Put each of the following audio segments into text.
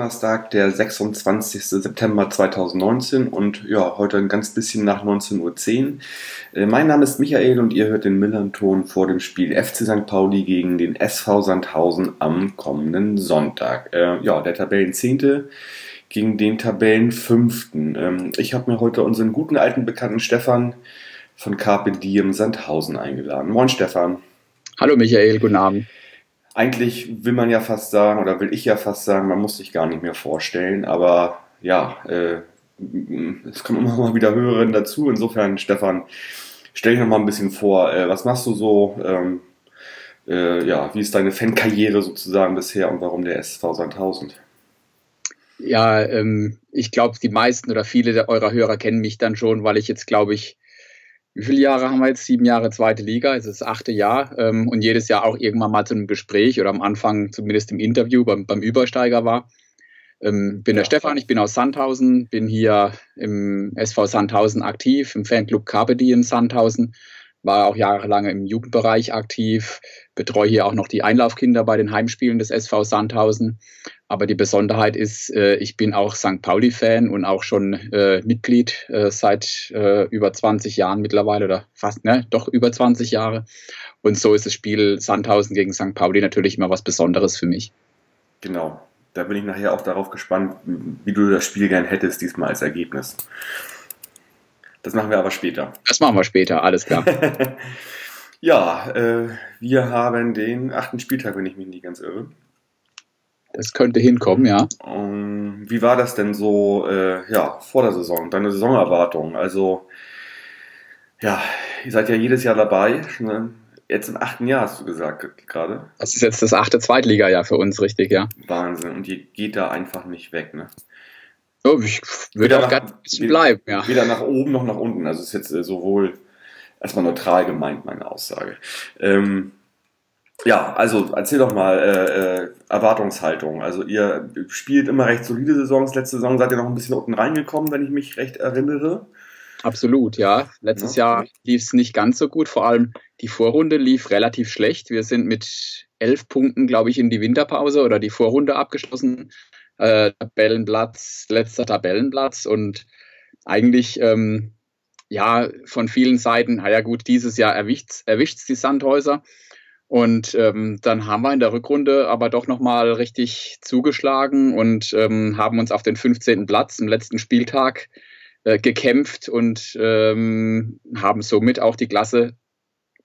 Donnerstag, der 26. September 2019 und ja, heute ein ganz bisschen nach 19.10 Uhr. Äh, mein Name ist Michael und ihr hört den Millern-Ton vor dem Spiel FC St. Pauli gegen den SV Sandhausen am kommenden Sonntag. Äh, ja, der Tabellenzehnte gegen den Tabellenfünften. Ähm, ich habe mir heute unseren guten alten Bekannten Stefan von Carpe Diem Sandhausen eingeladen. Moin Stefan. Hallo Michael, guten Abend eigentlich will man ja fast sagen, oder will ich ja fast sagen, man muss sich gar nicht mehr vorstellen, aber ja, äh, es kommen immer mal wieder Hörerinnen dazu. Insofern, Stefan, stell dich noch mal ein bisschen vor, äh, was machst du so? Ähm, äh, ja, wie ist deine Fankarriere sozusagen bisher und warum der SV Sandhausen? Ja, ähm, ich glaube, die meisten oder viele eurer Hörer kennen mich dann schon, weil ich jetzt, glaube ich, wie viele Jahre haben wir jetzt? Sieben Jahre zweite Liga, es ist das achte Jahr ähm, und jedes Jahr auch irgendwann mal zu einem Gespräch oder am Anfang zumindest im Interview beim, beim Übersteiger war. Ähm, bin ja. der Stefan, ich bin aus Sandhausen, bin hier im SV Sandhausen aktiv, im Fanclub Carpe Diem Sandhausen war auch jahrelang im Jugendbereich aktiv, betreue hier auch noch die Einlaufkinder bei den Heimspielen des SV Sandhausen. Aber die Besonderheit ist, äh, ich bin auch St. Pauli-Fan und auch schon äh, Mitglied äh, seit über 20 Jahren mittlerweile oder fast, ne, doch über 20 Jahre. Und so ist das Spiel Sandhausen gegen St. Pauli natürlich immer was Besonderes für mich. Genau. Da bin ich nachher auch darauf gespannt, wie du das Spiel gern hättest, diesmal als Ergebnis. Das machen wir aber später. Das machen wir später, alles klar. ja, äh, wir haben den achten Spieltag, wenn ich mich nicht ganz irre. Das könnte hinkommen, ja. Um, wie war das denn so äh, ja, vor der Saison, deine Saisonerwartung? Also, ja, ihr seid ja jedes Jahr dabei. Ne? Jetzt im achten Jahr hast du gesagt gerade. Das ist jetzt das achte Zweitliga-Jahr für uns, richtig, ja. Wahnsinn. Und ihr geht da einfach nicht weg, ne? Oh, ich würde auch gerne ein bisschen bleiben, ja. Weder nach oben noch nach unten. Also ist jetzt äh, sowohl erstmal neutral gemeint, meine Aussage. Ähm, ja, also erzähl doch mal äh, äh, Erwartungshaltung. Also ihr spielt immer recht solide Saisons. Letzte Saison seid ihr noch ein bisschen unten reingekommen, wenn ich mich recht erinnere. Absolut, ja. Letztes ja. Jahr lief es nicht ganz so gut. Vor allem die Vorrunde lief relativ schlecht. Wir sind mit elf Punkten, glaube ich, in die Winterpause oder die Vorrunde abgeschlossen äh, Tabellenplatz, letzter Tabellenplatz und eigentlich ähm, ja von vielen Seiten, naja gut, dieses Jahr erwischt es die Sandhäuser. Und ähm, dann haben wir in der Rückrunde aber doch nochmal richtig zugeschlagen und ähm, haben uns auf den 15. Platz im letzten Spieltag äh, gekämpft und ähm, haben somit auch die Klasse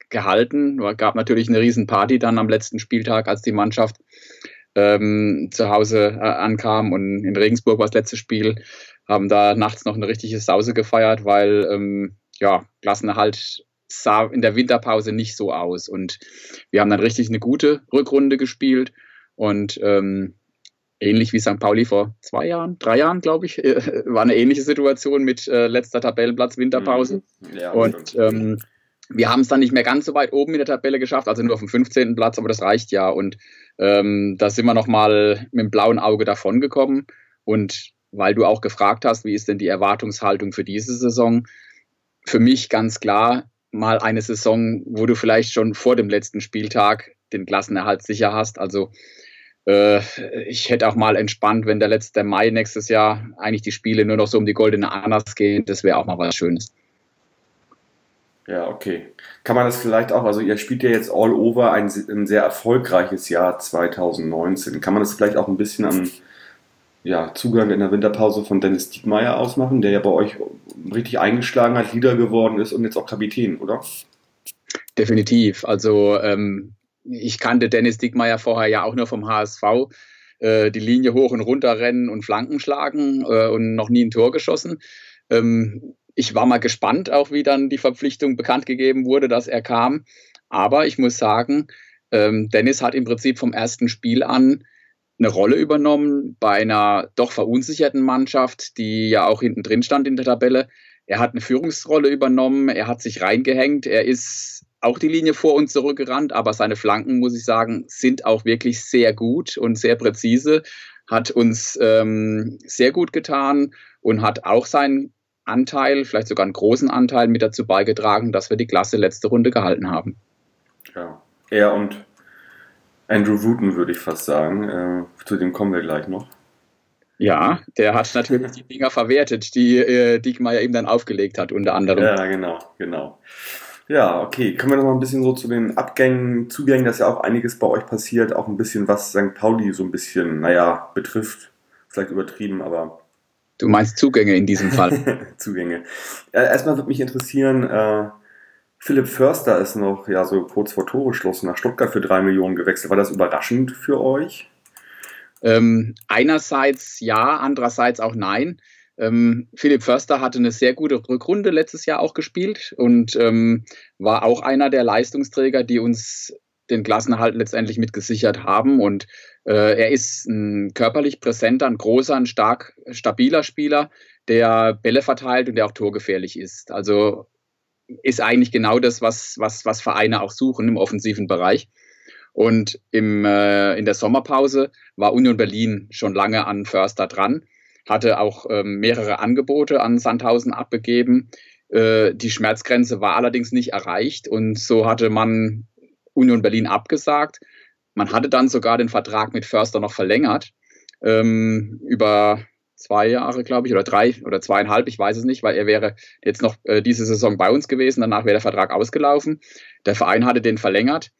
gehalten. Es gab natürlich eine Riesenparty dann am letzten Spieltag, als die Mannschaft ähm, zu Hause äh, ankam und in Regensburg war das letzte Spiel, haben da nachts noch eine richtige Sause gefeiert, weil ähm, ja, Klassenerhalt sah in der Winterpause nicht so aus. Und wir haben dann richtig eine gute Rückrunde gespielt und ähm, ähnlich wie St. Pauli vor zwei Jahren, drei Jahren, glaube ich, äh, war eine ähnliche Situation mit äh, letzter Tabellenplatz Winterpause. Mhm. Ja, und ähm, wir haben es dann nicht mehr ganz so weit oben in der Tabelle geschafft, also nur auf dem 15. Platz, aber das reicht ja. Und ähm, da sind wir nochmal mit dem blauen Auge davongekommen. Und weil du auch gefragt hast, wie ist denn die Erwartungshaltung für diese Saison? Für mich ganz klar mal eine Saison, wo du vielleicht schon vor dem letzten Spieltag den Klassenerhalt sicher hast. Also äh, ich hätte auch mal entspannt, wenn der letzte Mai nächstes Jahr eigentlich die Spiele nur noch so um die goldene Ananas gehen. Das wäre auch mal was Schönes. Ja, okay. Kann man das vielleicht auch, also ihr spielt ja jetzt all over ein, ein sehr erfolgreiches Jahr 2019. Kann man das vielleicht auch ein bisschen am ja, Zugang in der Winterpause von Dennis Diekmeyer ausmachen, der ja bei euch richtig eingeschlagen hat, Leader geworden ist und jetzt auch Kapitän, oder? Definitiv. Also ähm, ich kannte Dennis Diekmeyer vorher ja auch nur vom HSV. Äh, die Linie hoch und runter rennen und Flanken schlagen äh, und noch nie ein Tor geschossen. Ähm, ich war mal gespannt, auch wie dann die Verpflichtung bekannt gegeben wurde, dass er kam. Aber ich muss sagen, ähm, Dennis hat im Prinzip vom ersten Spiel an eine Rolle übernommen bei einer doch verunsicherten Mannschaft, die ja auch hinten drin stand in der Tabelle. Er hat eine Führungsrolle übernommen, er hat sich reingehängt, er ist auch die Linie vor und zurückgerannt, aber seine Flanken, muss ich sagen, sind auch wirklich sehr gut und sehr präzise, hat uns ähm, sehr gut getan und hat auch seinen Anteil, vielleicht sogar einen großen Anteil mit dazu beigetragen, dass wir die Klasse letzte Runde gehalten haben. Ja, er und Andrew Wooten würde ich fast sagen. Äh, zu dem kommen wir gleich noch. Ja, der hat natürlich die Dinger verwertet, die äh, Diekmeyer eben dann aufgelegt hat, unter anderem. Ja, genau, genau. Ja, okay. Kommen wir noch mal ein bisschen so zu den Abgängen, Zugängen, dass ja auch einiges bei euch passiert, auch ein bisschen was St. Pauli so ein bisschen, naja, betrifft. Vielleicht übertrieben, aber. Du meinst Zugänge in diesem Fall? Zugänge. Äh, erstmal würde mich interessieren, äh, Philipp Förster ist noch ja so kurz vor Toreschluss nach Stuttgart für drei Millionen gewechselt. War das überraschend für euch? Ähm, einerseits ja, andererseits auch nein. Ähm, Philipp Förster hatte eine sehr gute Rückrunde letztes Jahr auch gespielt und ähm, war auch einer der Leistungsträger, die uns den Klassenerhalt letztendlich mitgesichert haben. Und äh, er ist ein körperlich präsenter, ein großer, ein stark stabiler Spieler, der Bälle verteilt und der auch torgefährlich ist. Also ist eigentlich genau das, was, was, was Vereine auch suchen im offensiven Bereich. Und im, äh, in der Sommerpause war Union Berlin schon lange an Förster dran, hatte auch ähm, mehrere Angebote an Sandhausen abgegeben. Äh, die Schmerzgrenze war allerdings nicht erreicht und so hatte man Union Berlin abgesagt. Man hatte dann sogar den Vertrag mit Förster noch verlängert ähm, über zwei Jahre, glaube ich, oder drei oder zweieinhalb, ich weiß es nicht, weil er wäre jetzt noch äh, diese Saison bei uns gewesen, danach wäre der Vertrag ausgelaufen. Der Verein hatte den verlängert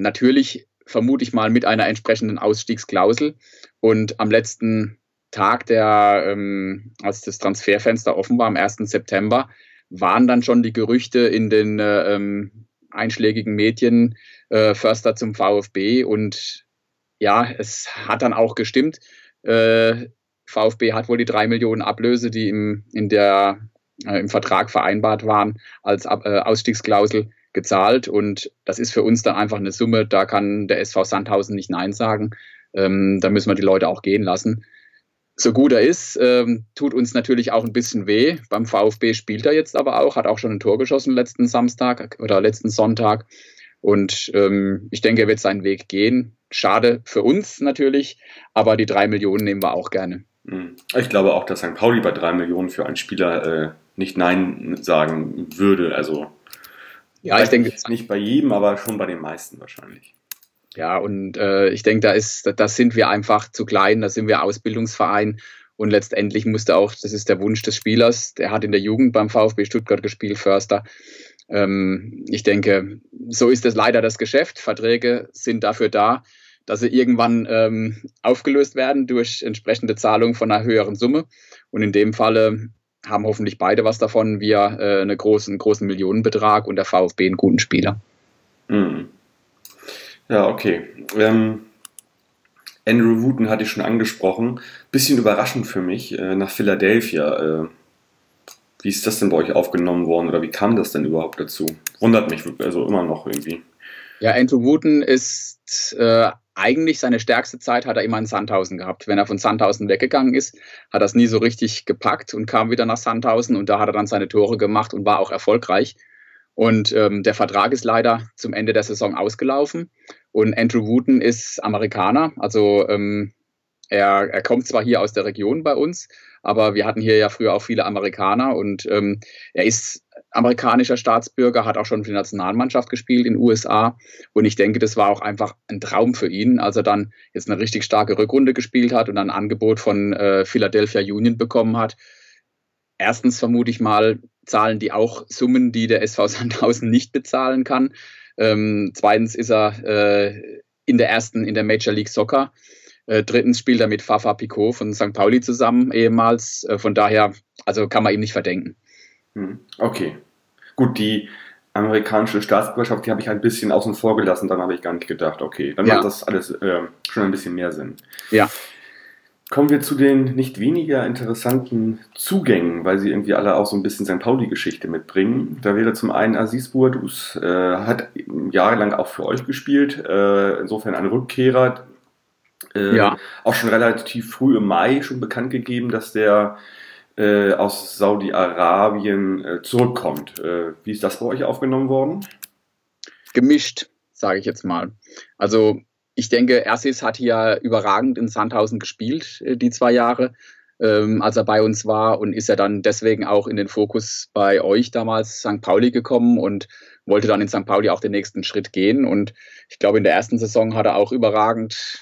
Natürlich vermute ich mal mit einer entsprechenden Ausstiegsklausel. Und am letzten Tag, der, ähm, als das Transferfenster offen war, am 1. September, waren dann schon die Gerüchte in den äh, ähm, einschlägigen Medien äh, Förster zum VfB. Und ja, es hat dann auch gestimmt. Äh, VfB hat wohl die drei Millionen Ablöse, die im, in der, äh, im Vertrag vereinbart waren, als äh, Ausstiegsklausel gezahlt und das ist für uns dann einfach eine Summe, da kann der SV Sandhausen nicht Nein sagen. Ähm, da müssen wir die Leute auch gehen lassen. So gut er ist, ähm, tut uns natürlich auch ein bisschen weh. Beim VfB spielt er jetzt aber auch, hat auch schon ein Tor geschossen letzten Samstag oder letzten Sonntag. Und ähm, ich denke, er wird seinen Weg gehen. Schade für uns natürlich, aber die drei Millionen nehmen wir auch gerne. Hm. Ich glaube auch, dass St. Pauli bei drei Millionen für einen Spieler äh, nicht Nein sagen würde. Also ja, ich denke. Nicht bei jedem, aber schon bei den meisten wahrscheinlich. Ja, und äh, ich denke, da ist, da sind wir einfach zu klein, da sind wir Ausbildungsverein. Und letztendlich musste auch, das ist der Wunsch des Spielers, der hat in der Jugend beim VfB Stuttgart gespielt, Förster. Ähm, ich denke, so ist es leider das Geschäft. Verträge sind dafür da, dass sie irgendwann ähm, aufgelöst werden durch entsprechende Zahlung von einer höheren Summe. Und in dem Falle haben hoffentlich beide was davon. Wir äh, einen, großen, großen Millionenbetrag und der VfB einen guten Spieler. Mhm. Ja, okay. Ähm, Andrew Wooten hatte ich schon angesprochen. Bisschen überraschend für mich äh, nach Philadelphia. Äh, wie ist das denn bei euch aufgenommen worden oder wie kam das denn überhaupt dazu? Wundert mich also immer noch irgendwie. Ja, Andrew Wooten ist äh, eigentlich seine stärkste Zeit hat er immer in Sandhausen gehabt. Wenn er von Sandhausen weggegangen ist, hat er es nie so richtig gepackt und kam wieder nach Sandhausen und da hat er dann seine Tore gemacht und war auch erfolgreich. Und ähm, der Vertrag ist leider zum Ende der Saison ausgelaufen. Und Andrew Wooten ist Amerikaner, also ähm, er, er kommt zwar hier aus der Region bei uns, aber wir hatten hier ja früher auch viele Amerikaner und ähm, er ist amerikanischer Staatsbürger, hat auch schon für die Nationalmannschaft gespielt in den USA. Und ich denke, das war auch einfach ein Traum für ihn, als er dann jetzt eine richtig starke Rückrunde gespielt hat und ein Angebot von äh, Philadelphia Union bekommen hat. Erstens vermute ich mal, zahlen die auch Summen, die der SV Sandhausen nicht bezahlen kann. Ähm, zweitens ist er äh, in der ersten, in der Major League Soccer. Äh, drittens spielt er mit Fafa Picot von St. Pauli zusammen ehemals. Äh, von daher, also kann man ihm nicht verdenken. Hm, okay. Gut, die amerikanische Staatsbürgerschaft, die habe ich ein bisschen außen vor gelassen, dann habe ich gar nicht gedacht, okay, dann ja. macht das alles äh, schon ein bisschen mehr Sinn. Ja. Kommen wir zu den nicht weniger interessanten Zugängen, weil sie irgendwie alle auch so ein bisschen St. Pauli-Geschichte mitbringen. Da wäre zum einen Aziz Bouadouz, äh, hat jahrelang auch für euch gespielt, äh, insofern ein Rückkehrer. Äh, ja. Auch schon relativ früh im Mai schon bekannt gegeben, dass der äh, aus Saudi-Arabien äh, zurückkommt. Äh, wie ist das bei euch aufgenommen worden? Gemischt, sage ich jetzt mal. Also ich denke, Ersis hat hier überragend in Sandhausen gespielt, äh, die zwei Jahre. ähm, als er bei uns war und ist er dann deswegen auch in den Fokus bei euch damals St. Pauli gekommen und wollte dann in St. Pauli auch den nächsten Schritt gehen. Und ich glaube, in der ersten Saison hat er auch überragend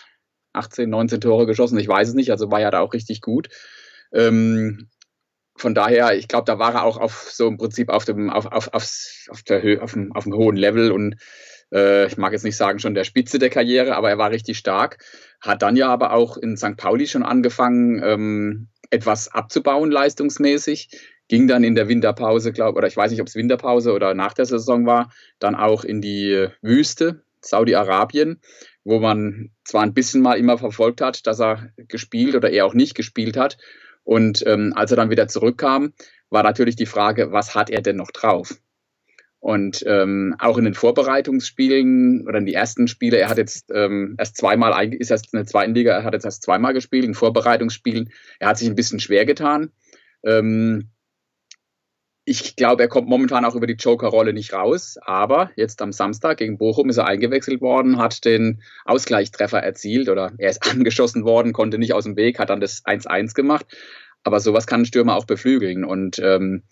18, 19 Tore geschossen. Ich weiß es nicht, also war er da auch richtig gut. Ähm, von daher, ich glaube, da war er auch auf so im Prinzip auf dem, auf, auf, aufs, auf, der Höhe, auf, dem, auf dem hohen Level und äh, ich mag jetzt nicht sagen schon der Spitze der Karriere, aber er war richtig stark. Hat dann ja aber auch in St. Pauli schon angefangen, ähm, etwas abzubauen leistungsmäßig. Ging dann in der Winterpause, glaube oder ich weiß nicht, ob es Winterpause oder nach der Saison war, dann auch in die Wüste, Saudi-Arabien, wo man zwar ein bisschen mal immer verfolgt hat, dass er gespielt oder er auch nicht gespielt hat. Und ähm, als er dann wieder zurückkam, war natürlich die Frage, was hat er denn noch drauf? Und ähm, auch in den Vorbereitungsspielen oder in die ersten Spiele, er hat jetzt ähm, erst zweimal, ist erst in der zweiten Liga, er hat jetzt erst zweimal gespielt, in Vorbereitungsspielen. Er hat sich ein bisschen schwer getan. Ähm, ich glaube, er kommt momentan auch über die Joker-Rolle nicht raus, aber jetzt am Samstag gegen Bochum ist er eingewechselt worden, hat den Ausgleichstreffer erzielt oder er ist angeschossen worden, konnte nicht aus dem Weg, hat dann das 1-1 gemacht. Aber sowas kann ein Stürmer auch beflügeln. Und ähm,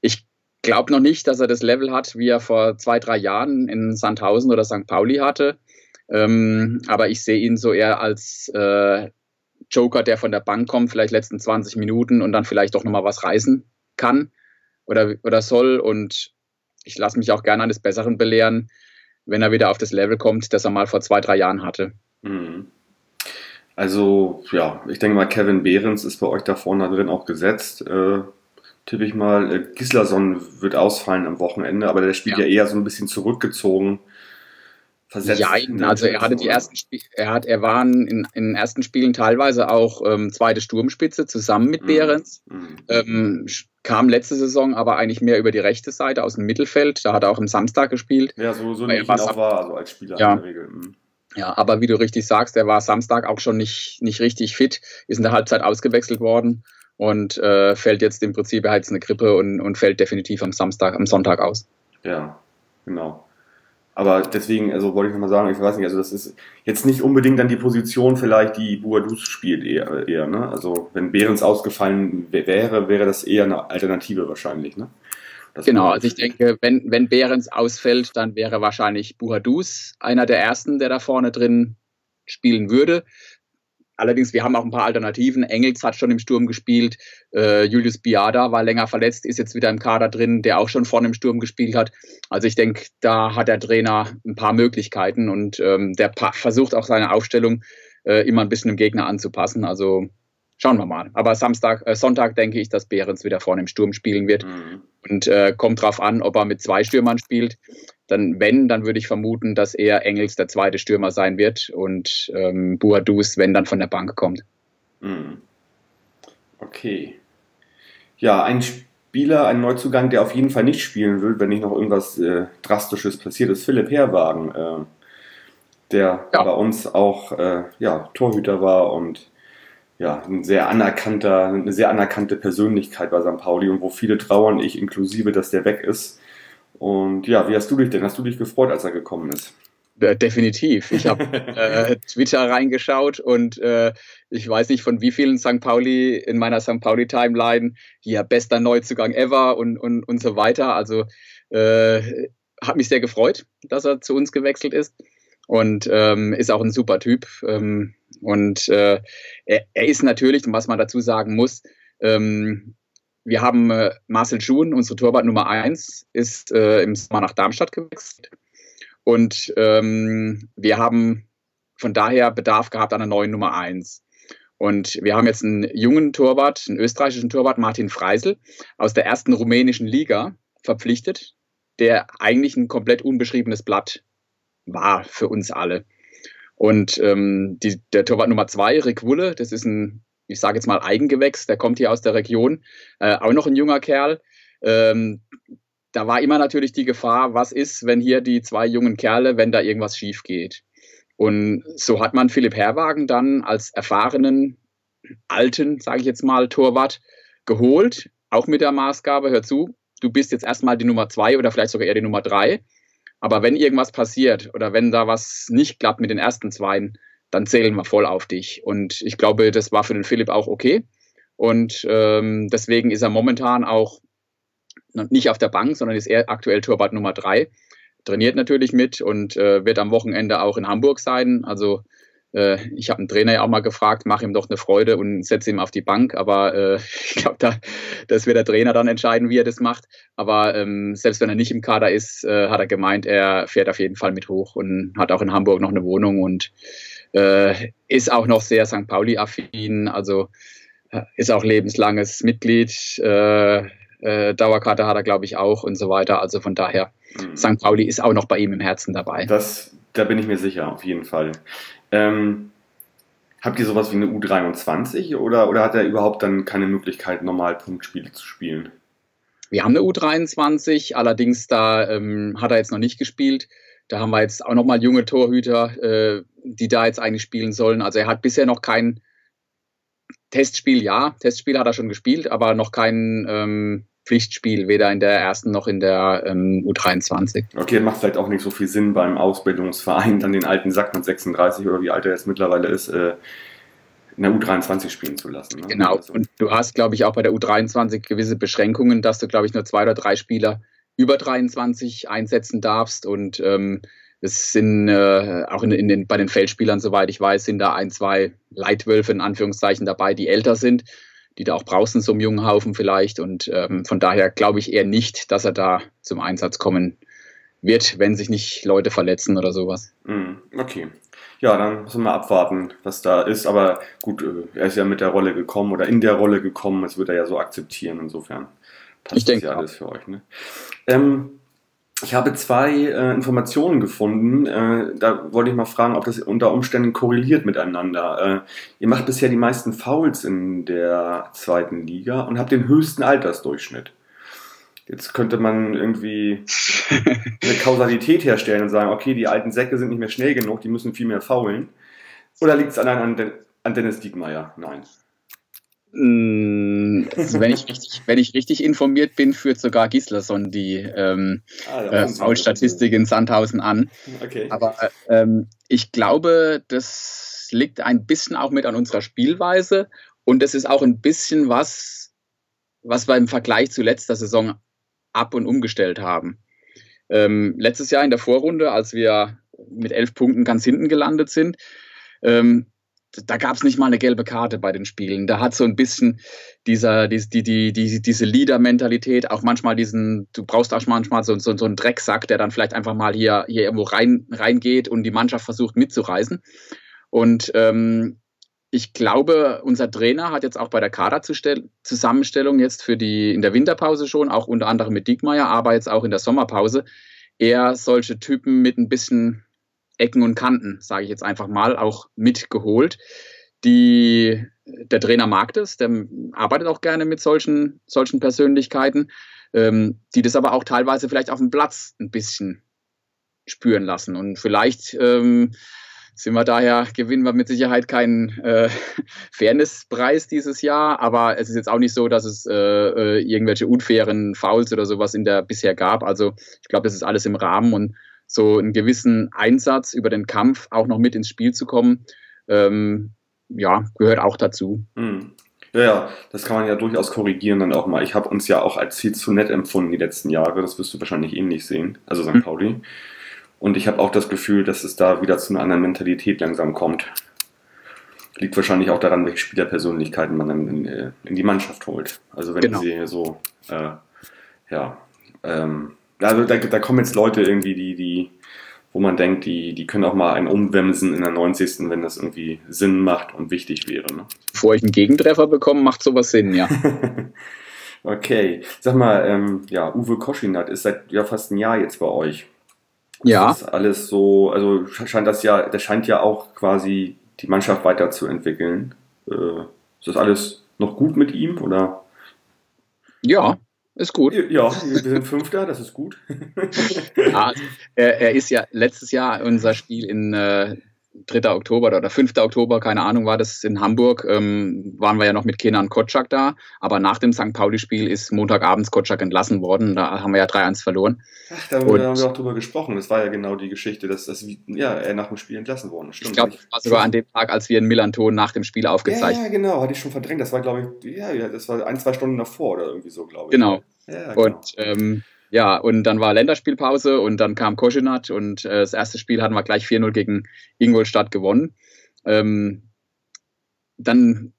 ich glaube noch nicht, dass er das Level hat, wie er vor zwei, drei Jahren in Sandhausen oder St. Pauli hatte. Ähm, aber ich sehe ihn so eher als äh, Joker, der von der Bank kommt, vielleicht letzten 20 Minuten und dann vielleicht doch nochmal was reißen kann oder, oder soll. Und ich lasse mich auch gerne eines Besseren belehren, wenn er wieder auf das Level kommt, das er mal vor zwei, drei Jahren hatte. Mhm. Also, ja, ich denke mal, Kevin Behrens ist bei euch da vorne drin auch gesetzt. Äh, tippe ich mal. Äh, Gislason wird ausfallen am Wochenende, aber der spielt ja, ja eher so ein bisschen zurückgezogen. Versetzt ja, also er hatte die ersten Spiele, er hat, er war in, in den ersten Spielen teilweise auch ähm, zweite Sturmspitze zusammen mit mhm. Behrens. Mhm. Ähm, kam letzte Saison aber eigentlich mehr über die rechte Seite aus dem Mittelfeld. Da hat er auch am Samstag gespielt. Ja, so, so wie ich auch war, also als Spieler ja. in der Regel. Mhm. Ja, aber wie du richtig sagst, er war Samstag auch schon nicht, nicht richtig fit, ist in der Halbzeit ausgewechselt worden und äh, fällt jetzt im Prinzip, er hat eine Grippe und, und fällt definitiv am Samstag, am Sonntag aus. Ja, genau. Aber deswegen, also wollte ich nochmal sagen, ich weiß nicht, also das ist jetzt nicht unbedingt dann die Position vielleicht, die Buadus spielt eher, eher ne? Also wenn Behrens ausgefallen wäre, wäre das eher eine Alternative wahrscheinlich, ne? Das genau, also ich denke, wenn, wenn Behrens ausfällt, dann wäre wahrscheinlich Buhadus einer der ersten, der da vorne drin spielen würde. Allerdings, wir haben auch ein paar Alternativen. Engels hat schon im Sturm gespielt. Äh, Julius Biada war länger verletzt, ist jetzt wieder im Kader drin, der auch schon vorne im Sturm gespielt hat. Also ich denke, da hat der Trainer ein paar Möglichkeiten und ähm, der versucht auch seine Aufstellung äh, immer ein bisschen dem Gegner anzupassen. Also schauen wir mal. Aber Samstag, äh, Sonntag denke ich, dass Behrens wieder vorne im Sturm spielen wird. Mhm. Und äh, kommt drauf an, ob er mit zwei Stürmern spielt. Dann, wenn, dann würde ich vermuten, dass er Engels der zweite Stürmer sein wird und ähm, Buadus, wenn dann von der Bank kommt. Mhm. Okay. Ja, ein Spieler, ein Neuzugang, der auf jeden Fall nicht spielen will, wenn nicht noch irgendwas äh, Drastisches passiert, ist Philipp Herwagen, äh, der ja. bei uns auch äh, ja, Torhüter war und ja, ein sehr anerkannter, eine sehr anerkannte Persönlichkeit bei St. Pauli und wo viele trauern, ich inklusive, dass der weg ist. Und ja, wie hast du dich denn? Hast du dich gefreut, als er gekommen ist? Ja, definitiv. Ich habe äh, Twitter reingeschaut und äh, ich weiß nicht von wie vielen St. Pauli in meiner St. Pauli Timeline hier bester Neuzugang ever und, und, und so weiter. Also äh, hat mich sehr gefreut, dass er zu uns gewechselt ist und ähm, ist auch ein super Typ. Ähm, und äh, er, er, ist natürlich, was man dazu sagen muss, ähm, wir haben äh, Marcel Schuhn, unsere Torwart Nummer 1, ist äh, im Sommer nach Darmstadt gewechselt. Und ähm, wir haben von daher Bedarf gehabt an einer neuen Nummer 1. Und wir haben jetzt einen jungen Torwart, einen österreichischen Torwart, Martin Freisel, aus der ersten rumänischen Liga verpflichtet, der eigentlich ein komplett unbeschriebenes Blatt war für uns alle. Und ähm, die, der Torwart Nummer zwei, Rick Wulle, das ist ein, ich sage jetzt mal Eigengewächs, der kommt hier aus der Region, äh, auch noch ein junger Kerl. Ähm, da war immer natürlich die Gefahr, was ist, wenn hier die zwei jungen Kerle, wenn da irgendwas schief geht. Und so hat man Philipp Herwagen dann als erfahrenen, alten, sage ich jetzt mal, Torwart geholt, auch mit der Maßgabe, hör zu, du bist jetzt erstmal die Nummer zwei oder vielleicht sogar eher die Nummer drei. Aber wenn irgendwas passiert oder wenn da was nicht klappt mit den ersten Zweien, dann zählen wir voll auf dich. Und ich glaube, das war für den Philipp auch okay. Und ähm, deswegen ist er momentan auch nicht auf der Bank, sondern ist er aktuell Torwart Nummer drei. Trainiert natürlich mit und äh, wird am Wochenende auch in Hamburg sein. Also ich habe einen Trainer ja auch mal gefragt, mach ihm doch eine Freude und setze ihn auf die Bank. Aber äh, ich glaube, da, das wird der Trainer dann entscheiden, wie er das macht. Aber ähm, selbst wenn er nicht im Kader ist, äh, hat er gemeint, er fährt auf jeden Fall mit hoch und hat auch in Hamburg noch eine Wohnung und äh, ist auch noch sehr St. Pauli-affin. Also äh, ist auch lebenslanges Mitglied. Äh, Dauerkarte hat er, glaube ich, auch und so weiter. Also von daher, mhm. St. Pauli ist auch noch bei ihm im Herzen dabei. Das, da bin ich mir sicher, auf jeden Fall. Ähm, habt ihr sowas wie eine U23 oder, oder hat er überhaupt dann keine Möglichkeit, normal Punktspiele zu spielen? Wir haben eine U23, allerdings da ähm, hat er jetzt noch nicht gespielt. Da haben wir jetzt auch nochmal junge Torhüter, äh, die da jetzt eigentlich spielen sollen. Also er hat bisher noch kein Testspiel, ja, Testspiel hat er schon gespielt, aber noch kein ähm, Pflichtspiel, weder in der ersten noch in der ähm, U23. Okay, macht vielleicht auch nicht so viel Sinn beim Ausbildungsverein, dann den alten Sack mit 36 oder wie alt er jetzt mittlerweile ist, äh, in der U23 spielen zu lassen. Ne? Genau, also. und du hast, glaube ich, auch bei der U23 gewisse Beschränkungen, dass du, glaube ich, nur zwei oder drei Spieler über 23 einsetzen darfst und ähm, es sind äh, auch in, in den, bei den Feldspielern, soweit ich weiß, sind da ein, zwei Leitwölfe in Anführungszeichen dabei, die älter sind die da auch brauchen, so einem jungen Haufen vielleicht. Und ähm, von daher glaube ich eher nicht, dass er da zum Einsatz kommen wird, wenn sich nicht Leute verletzen oder sowas. Mm, okay. Ja, dann müssen wir mal abwarten, was da ist. Aber gut, äh, er ist ja mit der Rolle gekommen oder in der Rolle gekommen. Das wird er ja so akzeptieren. Insofern passt ich denke, ja alles für euch. Ne? Ähm, ich habe zwei äh, Informationen gefunden. Äh, da wollte ich mal fragen, ob das unter Umständen korreliert miteinander. Äh, ihr macht bisher die meisten Fouls in der zweiten Liga und habt den höchsten Altersdurchschnitt. Jetzt könnte man irgendwie eine Kausalität herstellen und sagen, okay, die alten Säcke sind nicht mehr schnell genug, die müssen viel mehr faulen. Oder liegt es an, an, an Dennis Diekmeyer? Nein. Mm, also wenn, ich richtig, wenn ich richtig informiert bin, führt sogar Gislason die ähm, ah, äh, Foul-Statistik in Sandhausen an. Okay. Aber ähm, ich glaube, das liegt ein bisschen auch mit an unserer Spielweise und das ist auch ein bisschen was, was wir im Vergleich zu letzter Saison ab und umgestellt haben. Ähm, letztes Jahr in der Vorrunde, als wir mit elf Punkten ganz hinten gelandet sind, ähm, da gab es nicht mal eine gelbe Karte bei den Spielen. Da hat so ein bisschen dieser, die, die, die, die diese Leader-Mentalität, auch manchmal diesen, du brauchst auch manchmal so, so, so einen Drecksack, der dann vielleicht einfach mal hier, hier irgendwo rein, reingeht und die Mannschaft versucht mitzureißen. Und ähm, ich glaube, unser Trainer hat jetzt auch bei der Kaderzusammenstellung jetzt für die in der Winterpause schon, auch unter anderem mit Diekmeyer, aber jetzt auch in der Sommerpause, eher solche Typen mit ein bisschen Ecken und Kanten, sage ich jetzt einfach mal, auch mitgeholt. Die, der Trainer mag das, der arbeitet auch gerne mit solchen, solchen Persönlichkeiten, ähm, die das aber auch teilweise vielleicht auf dem Platz ein bisschen spüren lassen. Und vielleicht ähm, sind wir daher, gewinnen wir mit Sicherheit keinen äh, Fairnesspreis dieses Jahr, aber es ist jetzt auch nicht so, dass es äh, äh irgendwelche unfairen Fouls oder sowas in der bisher gab. Also ich glaube, das ist alles im Rahmen und so einen gewissen Einsatz über den Kampf auch noch mit ins Spiel zu kommen, ähm, ja, gehört auch dazu. Mhm. Ja, ja, das kann man ja durchaus korrigieren dann auch mal. Ich habe uns ja auch als viel zu nett empfunden die letzten Jahre, das wirst du wahrscheinlich ähnlich sehen, also St. Mhm. Pauli. Und ich habe auch das Gefühl, dass es da wieder zu einer anderen Mentalität langsam kommt. Liegt wahrscheinlich auch daran, welche Spielerpersönlichkeiten man dann in, äh, in die Mannschaft holt. Also wenn genau. sie so, äh, ja, ähm, also da, da kommen jetzt Leute irgendwie, die, die, wo man denkt, die, die können auch mal einen umwemsen in der 90. wenn das irgendwie Sinn macht und wichtig wäre. Ne? Bevor ich einen Gegentreffer bekomme, macht sowas Sinn, ja. okay. Sag mal, ähm, ja, Uwe Koschinat ist seit ja fast ein Jahr jetzt bei euch. Ja. Das ist alles so, also scheint das ja, der scheint ja auch quasi die Mannschaft weiterzuentwickeln. Äh, ist das alles noch gut mit ihm oder? Ja, ist gut. Ja, wir sind Fünfter, das ist gut. ja, er, er, ist ja letztes Jahr unser Spiel in, äh, 3. Oktober oder 5. Oktober, keine Ahnung, war das in Hamburg, ähm, waren wir ja noch mit Kenan Kotschak da. Aber nach dem St. Pauli-Spiel ist Montagabends Kotschak entlassen worden. Da haben wir ja 3-1 verloren. Ach, da, und, haben wir auch drüber gesprochen. Das war ja genau die Geschichte, dass das, ja, er nach dem Spiel entlassen worden ist. Ich glaube, das war sogar an dem Tag, als wir in Millanton nach dem Spiel aufgezeichnet haben. Ja, ja, genau, hatte ich schon verdrängt. Das war, glaube ich, ja, ja, das war ein, zwei Stunden davor oder irgendwie so, glaube ich. Genau. Ja, genau. Und ähm, ja, und dann war Länderspielpause und dann kam Koschinat und äh, das erste Spiel hatten wir gleich 4-0 gegen Ingolstadt gewonnen. Ähm, dann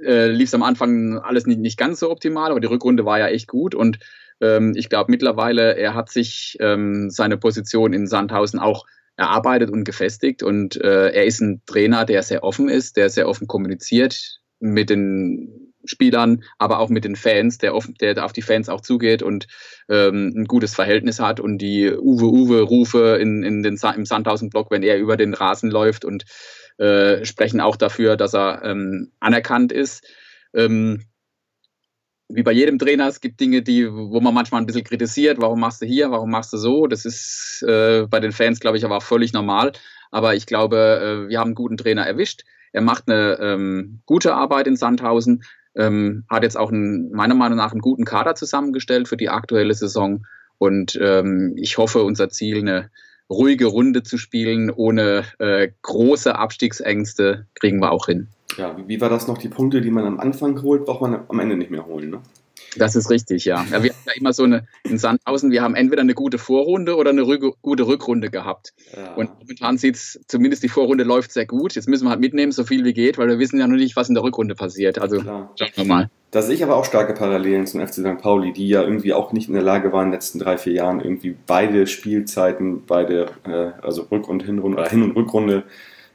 äh, lief es am Anfang alles nicht, nicht ganz so optimal, aber die Rückrunde war ja echt gut und ähm, ich glaube mittlerweile, er hat sich ähm, seine Position in Sandhausen auch erarbeitet und gefestigt und äh, er ist ein Trainer, der sehr offen ist, der sehr offen kommuniziert mit den Spielern, aber auch mit den Fans, der, auf, der auf die Fans auch zugeht und ähm, ein gutes Verhältnis hat und die Uwe-Uwe-Rufe in, in den, im Sandhausen-Block, wenn er über den Rasen läuft und äh, sprechen auch dafür, dass er ähm, anerkannt ist. Ähm, wie bei jedem Trainer, es gibt Dinge, die, wo man manchmal ein bisschen kritisiert, warum machst du hier, warum machst du so. Das ist äh, bei den Fans, glaube ich, aber auch völlig normal. Aber ich glaube, äh, wir haben einen guten Trainer erwischt. Er macht eine ähm, gute Arbeit in Sandhausen. Ähm, hat jetzt auch einen, meiner Meinung nach einen guten Kader zusammengestellt für die aktuelle Saison. Und ähm, ich hoffe, unser Ziel, eine ruhige Runde zu spielen, ohne äh, große Abstiegsängste, kriegen wir auch hin. Ja, wie, war das noch? Die Punkte, die man am Anfang holt, braucht man am Ende nicht mehr holen, ne? Das ist richtig, ja. ja. Wir haben ja immer so eine, in Sandhausen, wir haben entweder eine gute Vorrunde oder eine Rück, gute Rückrunde gehabt. Ja. Und momentan sieht es, zumindest die Vorrunde läuft sehr gut. Jetzt müssen wir halt mitnehmen, so viel wie geht, weil wir wissen ja noch nicht, was in der Rückrunde passiert. Also Klar. schauen wir mal. Da sehe ich aber auch starke Parallelen zum FC St. Pauli, die ja irgendwie auch nicht in der Lage waren, in den letzten drei, vier Jahren irgendwie beide Spielzeiten, beide, äh, also Rück- und Hinrunde oder Hin- und Rückrunde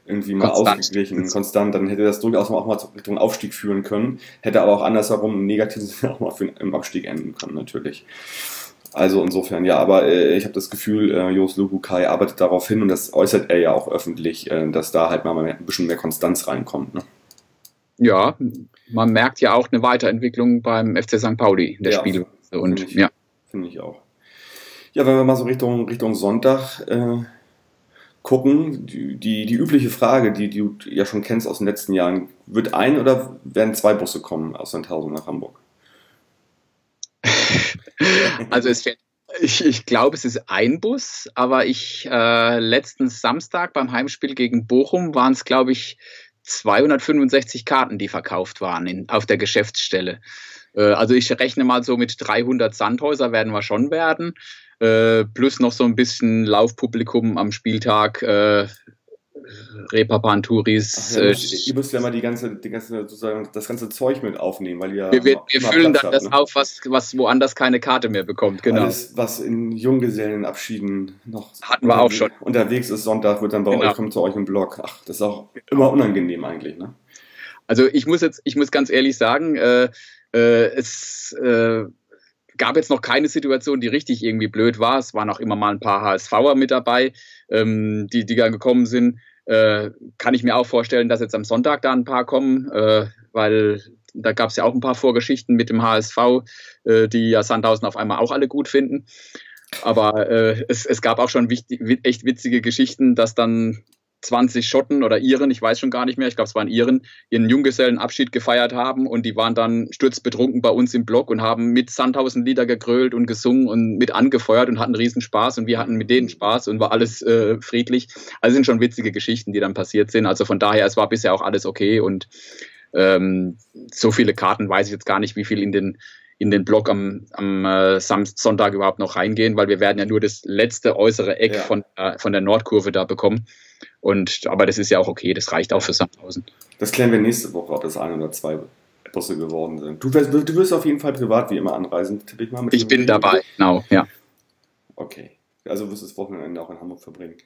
irgendwie mal konstant. ausgeglichen, konstant, dann hätte das durchaus auch mal Richtung Aufstieg führen können, hätte aber auch andersherum im negativen auch mal für, im Abstieg enden können, natürlich. Also insofern, ja, aber äh, ich habe das Gefühl, äh, Jos Lubukai arbeitet darauf hin und das äußert er ja auch öffentlich, äh, dass da halt mal mehr, ein bisschen mehr Konstanz reinkommt. Ne? Ja, man merkt ja auch eine Weiterentwicklung beim FC St. Pauli in der ja, Spielweise. Und find ich, ja. Finde ich auch. Ja, wenn wir mal so Richtung, Richtung Sonntag äh, gucken, die, die, die, übliche Frage, die, die, du ja schon kennst aus den letzten Jahren, wird ein oder werden zwei Busse kommen aus Sandhausen nach Hamburg? also es fährt, ich, ich glaube, es ist ein Bus, aber ich äh, letzten Samstag beim Heimspiel gegen Bochum waren es, glaube ich, 265 Karten, die verkauft waren in, auf der Geschäftsstelle. Äh, also ich rechne mal so mit 300 Sandhäuser werden wir schon werden. Äh, plus noch so ein bisschen Laufpublikum am Spieltag. Äh, Repapan-Touris. Ja, äh, ihr müsst ja mal die ganze, die ganze, sozusagen das ganze Zeug mit aufnehmen, weil ihr. Wir, wir, wir füllen dann das ne? auf, was, was woanders keine Karte mehr bekommt, genau. Alles, was in Junggesellenabschieden noch hatten wir auch schon. Unterwegs ist Sonntag, wird dann bei genau. euch, kommt zu euch im Blog. Ach, das ist auch immer unangenehm eigentlich, ne? Also ich muss jetzt, ich muss ganz ehrlich sagen, äh, äh, es äh, gab jetzt noch keine Situation, die richtig irgendwie blöd war. Es waren auch immer mal ein paar HSVer mit dabei, ähm, die, die dann gekommen sind. Äh, kann ich mir auch vorstellen, dass jetzt am Sonntag da ein paar kommen, äh, weil da gab es ja auch ein paar Vorgeschichten mit dem HSV, äh, die ja Sandhausen auf einmal auch alle gut finden. Aber äh, es, es gab auch schon wichtig, echt witzige Geschichten, dass dann 20 Schotten oder Iren, ich weiß schon gar nicht mehr, ich glaube, es waren Iren, ihren Junggesellenabschied gefeiert haben und die waren dann sturzbetrunken bei uns im Blog und haben mit Sandhausen Lieder gegrölt und gesungen und mit angefeuert und hatten riesen Spaß und wir hatten mit denen Spaß und war alles äh, friedlich. Also sind schon witzige Geschichten, die dann passiert sind. Also von daher, es war bisher auch alles okay und ähm, so viele Karten weiß ich jetzt gar nicht, wie viel in den in den Blog am, am äh, Sonntag überhaupt noch reingehen, weil wir werden ja nur das letzte äußere Eck ja. von, äh, von der Nordkurve da bekommen. Und, aber das ist ja auch okay, das reicht auch für Sandhausen. Das klären wir nächste Woche, ob es ein oder zwei Busse geworden sind. Du wirst, du wirst auf jeden Fall privat wie immer anreisen, tippe ich mal. Mit ich bin dabei, genau, ja. Okay, also wirst du das Wochenende auch in Hamburg verbringen.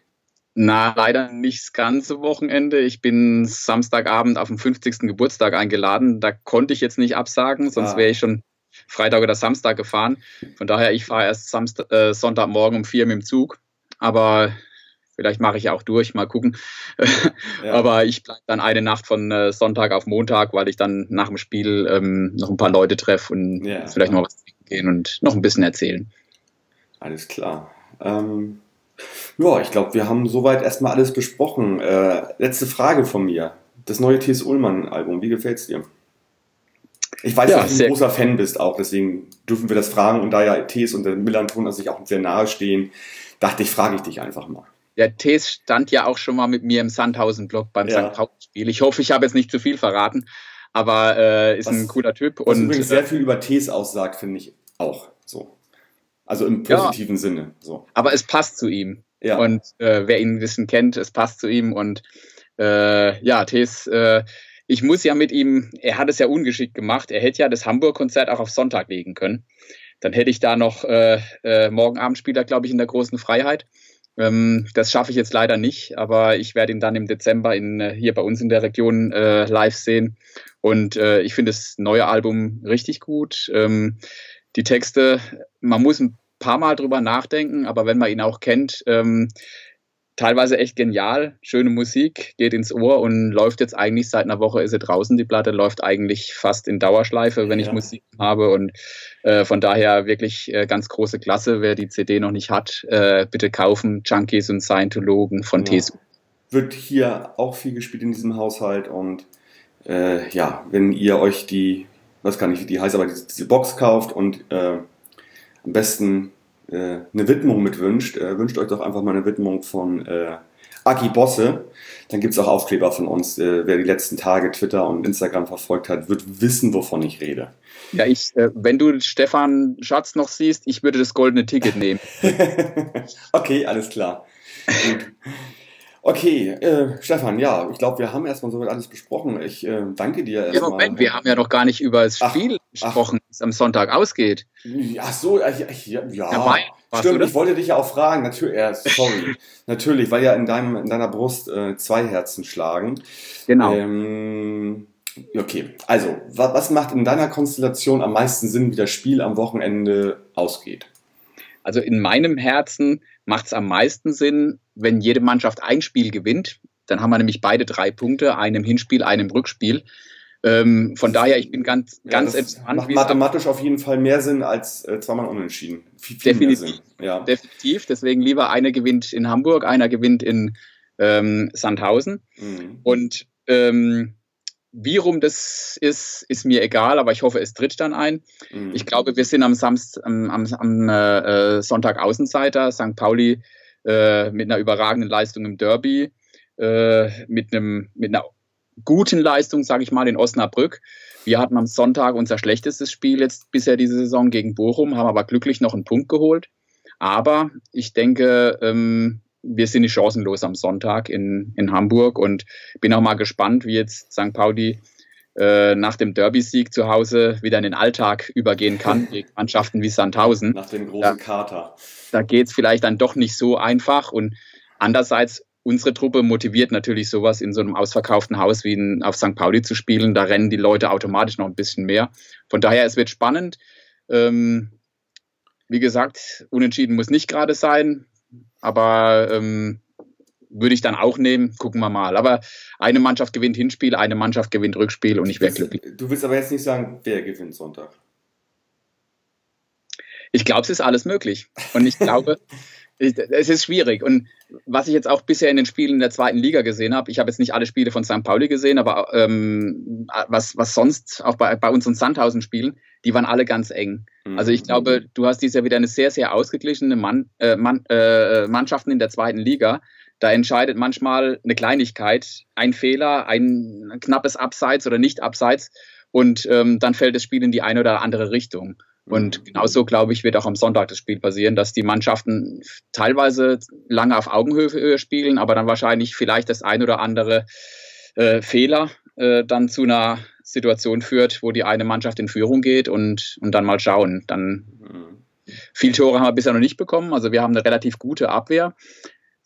Na, leider nicht das ganze Wochenende. Ich bin Samstagabend auf dem 50. Geburtstag eingeladen. Da konnte ich jetzt nicht absagen, sonst ah. wäre ich schon Freitag oder Samstag gefahren. Von daher, ich fahre erst Samstag, äh, Sonntagmorgen um vier mit dem Zug. Aber Vielleicht mache ich auch durch, mal gucken. Ja. Aber ich bleibe dann eine Nacht von äh, Sonntag auf Montag, weil ich dann nach dem Spiel ähm, noch ein paar Leute treffe und ja, vielleicht ja. noch was trinken gehen und noch ein bisschen erzählen. Alles klar. Ähm, Ja, ich glaube, wir haben soweit erstmal alles besprochen. Äh, letzte Frage von mir. Das neue T.S. Ullmann-Album, wie gefällt es dir? Ich weiß, ja, dass du ein großer Fan bist auch, deswegen dürfen wir das fragen. Und da ja T.S. und der Millanton sich auch sehr nahe stehen, dachte ich, frage ich dich einfach mal. Der T.S. stand ja auch schon mal mit mir im Sandhausen-Blog beim ja. St. Pauli-Spiel. Ich hoffe, ich habe jetzt nicht zu viel verraten, aber äh, ist was, ein cooler Typ. Was und übrigens sehr äh, viel über T.S. aussagt, finde ich auch so. Also im positiven ja, Sinne. So. Aber es passt zu ihm. Ja. Und äh, wer ihn ein bisschen kennt, es passt zu ihm. Und äh, ja, Tees, äh, ich muss ja mit ihm, er hat es ja ungeschickt gemacht. Er hätte ja das Hamburg-Konzert auch auf Sonntag legen können. Dann hätte ich da noch äh, äh, morgen Abend spielt glaube ich, in der großen Freiheit. Ähm, das schaffe ich jetzt leider nicht, aber ich werde ihn dann im Dezember in, äh, hier bei uns in der Region äh, live sehen. Und äh, ich finde das neue Album richtig gut. Ähm, die Texte, man muss ein paar Mal drüber nachdenken, aber wenn man ihn auch kennt, ähm, teilweise echt genial, schöne Musik, geht ins Ohr und läuft jetzt eigentlich seit einer Woche ist sie draußen, die Platte läuft eigentlich fast in Dauerschleife, wenn ja. ich Musik habe und äh, von daher wirklich äh, ganz große Klasse, wer die CD noch nicht hat, äh, bitte kaufen, Junkies und Scientologen von ja. TSU. Wird hier auch viel gespielt in diesem Haushalt und äh, ja, wenn ihr euch die, was kann ich, wie die heißt, aber diese Box kauft und äh, am besten eine Widmung mitwünscht, äh, wünscht euch doch einfach mal eine Widmung von äh, Aki Bosse. Dann gibt es auch Aufkleber von uns. Äh, wer die letzten Tage Twitter und Instagram verfolgt hat, wird wissen, wovon ich rede. Ja, ich, äh, wenn du Stefan Schatz noch siehst, ich würde das goldene Ticket nehmen. okay, alles klar. Gut. Okay, äh, Stefan, ja, ich glaube, wir haben erstmal soweit alles besprochen. Ich äh, danke dir erstmal. Ja, Moment, wir haben ja noch gar nicht über das Spiel gesprochen, es am Sonntag ausgeht. Ach so, ja, ja, ja. Stimmt, ich wollte dich ja auch fragen, natürlich, äh, sorry, natürlich, weil ja in, deinem, in deiner Brust äh, zwei Herzen schlagen. Genau. Ähm, okay, also, was, was macht in deiner Konstellation am meisten Sinn, wie das Spiel am Wochenende ausgeht? Also in meinem Herzen macht es am meisten Sinn, wenn jede Mannschaft ein Spiel gewinnt. Dann haben wir nämlich beide drei Punkte, einem Hinspiel, einem Rückspiel. Ähm, von daher, ich bin ganz, ja, ganz entspannt. Macht mathematisch auf jeden Fall mehr Sinn als äh, zweimal unentschieden. Viel, viel definitiv, ja. definitiv. Deswegen lieber einer gewinnt in Hamburg, einer gewinnt in ähm, Sandhausen. Mhm. Und ähm, wie rum das ist, ist mir egal, aber ich hoffe, es tritt dann ein. Mhm. Ich glaube, wir sind am, Samst, am, am, am äh, Sonntag Außenseiter. St. Pauli äh, mit einer überragenden Leistung im Derby, äh, mit, einem, mit einer guten Leistung, sage ich mal, in Osnabrück. Wir hatten am Sonntag unser schlechtestes Spiel jetzt bisher diese Saison gegen Bochum, haben aber glücklich noch einen Punkt geholt. Aber ich denke, ähm, wir sind nicht chancenlos am Sonntag in, in Hamburg und bin auch mal gespannt, wie jetzt St. Pauli äh, nach dem Derby-Sieg zu Hause wieder in den Alltag übergehen kann, gegen Mannschaften wie Sandhausen. Nach dem großen da, Kater. Da geht es vielleicht dann doch nicht so einfach und andererseits unsere Truppe motiviert natürlich sowas in so einem ausverkauften Haus wie in, auf St. Pauli zu spielen. Da rennen die Leute automatisch noch ein bisschen mehr. Von daher, es wird spannend. Ähm, wie gesagt, unentschieden muss nicht gerade sein. Aber ähm, würde ich dann auch nehmen. Gucken wir mal. Aber eine Mannschaft gewinnt Hinspiel, eine Mannschaft gewinnt Rückspiel und ich wäre glücklich. Du willst aber jetzt nicht sagen, wer gewinnt Sonntag. Ich glaube, es ist alles möglich. Und ich glaube, es ist schwierig. Und was ich jetzt auch bisher in den Spielen in der zweiten Liga gesehen habe, ich habe jetzt nicht alle Spiele von St. Pauli gesehen, aber ähm, was, was sonst auch bei, bei unseren Sandhausen-Spielen, die waren alle ganz eng. Mhm. Also ich glaube, du hast dieses Jahr wieder eine sehr, sehr ausgeglichene Mann, äh, Mann, äh, Mannschaften in der zweiten Liga. Da entscheidet manchmal eine Kleinigkeit, ein Fehler, ein knappes Abseits oder nicht Abseits und ähm, dann fällt das Spiel in die eine oder andere Richtung. Und mhm. genauso, glaube ich, wird auch am Sonntag das Spiel passieren, dass die Mannschaften teilweise lange auf Augenhöhe spielen, aber dann wahrscheinlich vielleicht das ein oder andere äh, Fehler äh, dann zu einer Situation führt, wo die eine Mannschaft in Führung geht und, und dann mal schauen. Dann mhm. viel Tore haben wir bisher noch nicht bekommen. Also wir haben eine relativ gute Abwehr.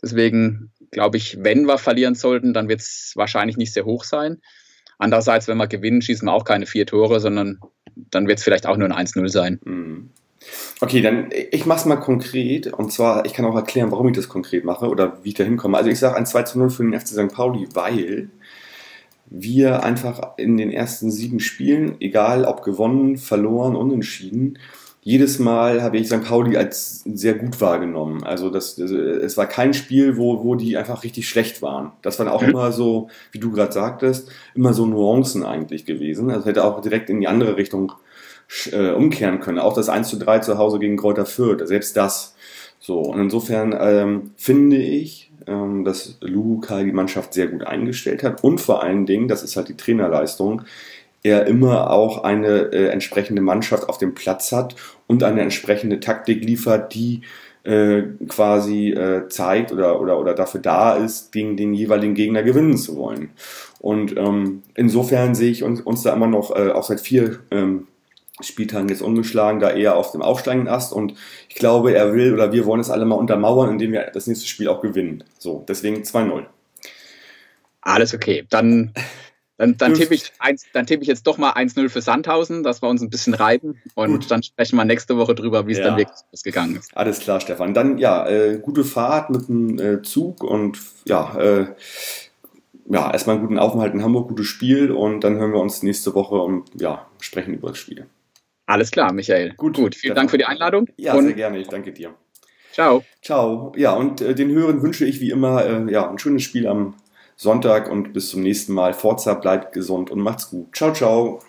Deswegen glaube ich, wenn wir verlieren sollten, dann wird es wahrscheinlich nicht sehr hoch sein. Andererseits, wenn wir gewinnen, schießen wir auch keine vier Tore, sondern dann wird es vielleicht auch nur ein 1-0 sein. Mhm. Okay, dann ich mache es mal konkret und zwar, ich kann auch erklären, warum ich das konkret mache oder wie ich da hinkomme. Also ich sage ein 2 0 für den FC St. Pauli, weil wir einfach in den ersten sieben Spielen, egal ob gewonnen, verloren, unentschieden, jedes Mal habe ich St. Pauli als sehr gut wahrgenommen. Also das, es war kein Spiel, wo, wo die einfach richtig schlecht waren. Das waren auch mhm. immer so, wie du gerade sagtest, immer so Nuancen eigentlich gewesen. Also hätte auch direkt in die andere Richtung äh, umkehren können. Auch das 1 zu 3 zu Hause gegen Kräuter Fürth, selbst das. So, und insofern ähm, finde ich, ähm, dass Luca die Mannschaft sehr gut eingestellt hat und vor allen Dingen, das ist halt die Trainerleistung, er immer auch eine äh, entsprechende Mannschaft auf dem Platz hat und eine entsprechende Taktik liefert, die äh, quasi äh, zeigt oder, oder, oder dafür da ist, gegen den jeweiligen Gegner gewinnen zu wollen. Und ähm, insofern sehe ich uns, uns da immer noch, äh, auch seit vier ähm, Spieltagen jetzt ungeschlagen, da eher auf dem aufsteigenden Ast. Und ich glaube, er will oder wir wollen es alle mal untermauern, indem wir das nächste Spiel auch gewinnen. So, deswegen 2-0. Alles okay. Dann dann, dann tippe ich, tipp ich jetzt doch mal 1-0 für Sandhausen, dass wir uns ein bisschen reiben und Gut. dann sprechen wir nächste Woche drüber, wie es ja. dann wirklich ausgegangen ist. Alles klar, Stefan. Dann ja, äh, gute Fahrt mit dem äh, Zug und ja, äh, ja, erstmal einen guten Aufenthalt in Hamburg, gutes Spiel und dann hören wir uns nächste Woche und ja, sprechen über das Spiel. Alles klar, Michael. Gut, Gut vielen Dank für die Einladung. Ja, sehr gerne. Ich danke dir. Ciao. Ciao. Ja, und äh, den Hörern wünsche ich wie immer äh, ja, ein schönes Spiel am Sonntag und bis zum nächsten Mal. Forza, bleibt gesund und macht's gut. Ciao, ciao.